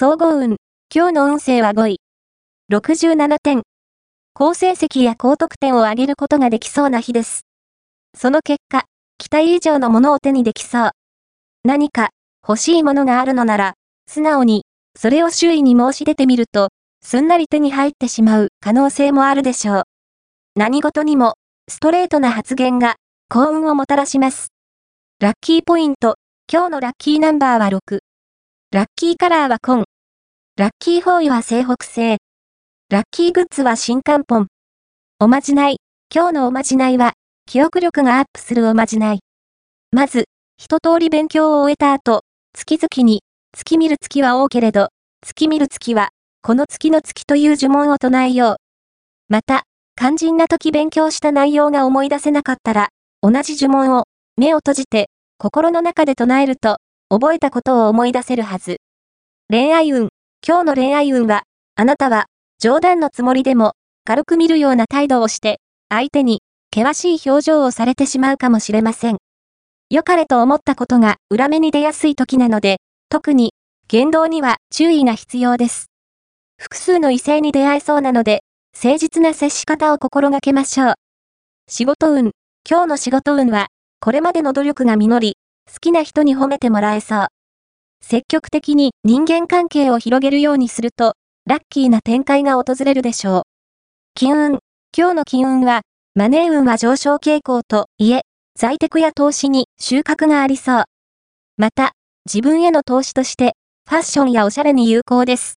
総合運。今日の運勢は5位。67点。好成績や高得点を上げることができそうな日です。その結果、期待以上のものを手にできそう。何か欲しいものがあるのなら、素直に、それを周囲に申し出てみると、すんなり手に入ってしまう可能性もあるでしょう。何事にも、ストレートな発言が、幸運をもたらします。ラッキーポイント、今日のラッキーナンバーは6。ラッキーカラーは紺。ラッキーフォーイは西北西。ラッキーグッズは新漢本。おまじない。今日のおまじないは、記憶力がアップするおまじない。まず、一通り勉強を終えた後、月々に、月見る月は多けれど、月見る月は、この月の月という呪文を唱えよう。また、肝心な時勉強した内容が思い出せなかったら、同じ呪文を、目を閉じて、心の中で唱えると、覚えたことを思い出せるはず。恋愛運。今日の恋愛運は、あなたは、冗談のつもりでも、軽く見るような態度をして、相手に、険しい表情をされてしまうかもしれません。良かれと思ったことが裏目に出やすい時なので、特に、言動には注意が必要です。複数の異性に出会えそうなので、誠実な接し方を心がけましょう。仕事運。今日の仕事運は、これまでの努力が実り、好きな人に褒めてもらえそう。積極的に人間関係を広げるようにすると、ラッキーな展開が訪れるでしょう。金運。今日の金運は、マネー運は上昇傾向と、いえ、在宅や投資に収穫がありそう。また、自分への投資として、ファッションやおしゃれに有効です。